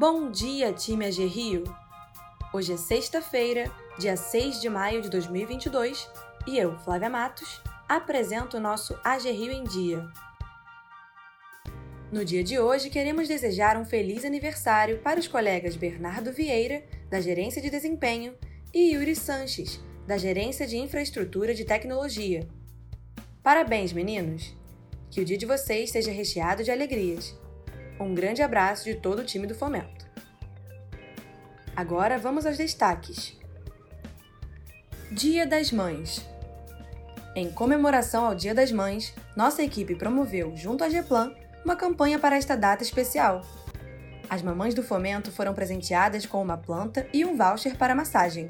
Bom dia, time AG Rio! Hoje é sexta-feira, dia 6 de maio de 2022, e eu, Flávia Matos, apresento o nosso AG Rio em Dia. No dia de hoje, queremos desejar um feliz aniversário para os colegas Bernardo Vieira, da Gerência de Desempenho, e Yuri Sanches, da Gerência de Infraestrutura de Tecnologia. Parabéns, meninos! Que o dia de vocês seja recheado de alegrias. Um grande abraço de todo o time do Fomento. Agora vamos aos destaques. Dia das Mães. Em comemoração ao Dia das Mães, nossa equipe promoveu, junto à GEPLAN, uma campanha para esta data especial. As mamães do Fomento foram presenteadas com uma planta e um voucher para massagem.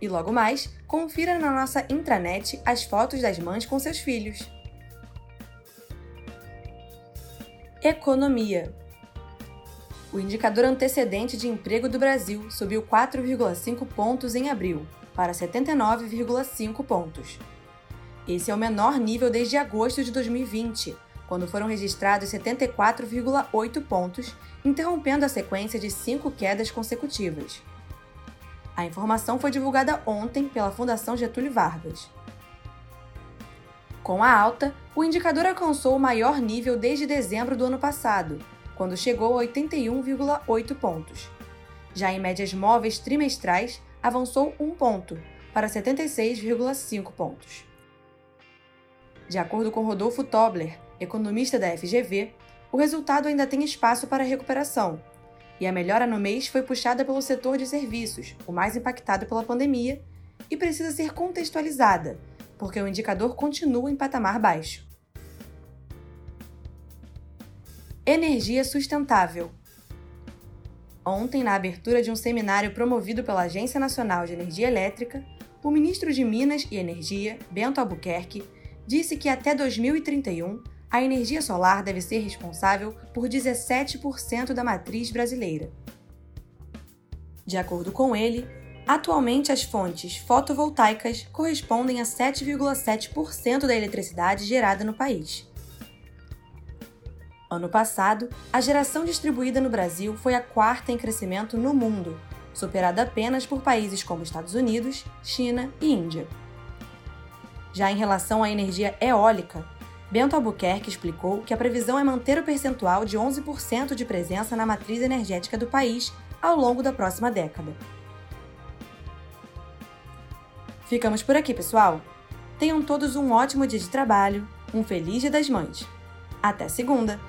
E logo mais, confira na nossa intranet as fotos das mães com seus filhos. Economia. O indicador antecedente de emprego do Brasil subiu 4,5 pontos em abril, para 79,5 pontos. Esse é o menor nível desde agosto de 2020, quando foram registrados 74,8 pontos, interrompendo a sequência de cinco quedas consecutivas. A informação foi divulgada ontem pela Fundação Getúlio Vargas. Com a alta, o indicador alcançou o maior nível desde dezembro do ano passado, quando chegou a 81,8 pontos. Já em médias móveis trimestrais, avançou um ponto, para 76,5 pontos. De acordo com Rodolfo Tobler, economista da FGV, o resultado ainda tem espaço para recuperação, e a melhora no mês foi puxada pelo setor de serviços, o mais impactado pela pandemia, e precisa ser contextualizada, porque o indicador continua em patamar baixo. Energia sustentável. Ontem, na abertura de um seminário promovido pela Agência Nacional de Energia Elétrica, o ministro de Minas e Energia, Bento Albuquerque, disse que até 2031 a energia solar deve ser responsável por 17% da matriz brasileira. De acordo com ele, Atualmente, as fontes fotovoltaicas correspondem a 7,7% da eletricidade gerada no país. Ano passado, a geração distribuída no Brasil foi a quarta em crescimento no mundo, superada apenas por países como Estados Unidos, China e Índia. Já em relação à energia eólica, Bento Albuquerque explicou que a previsão é manter o percentual de 11% de presença na matriz energética do país ao longo da próxima década. Ficamos por aqui, pessoal. Tenham todos um ótimo dia de trabalho, um feliz Dia das Mães. Até segunda!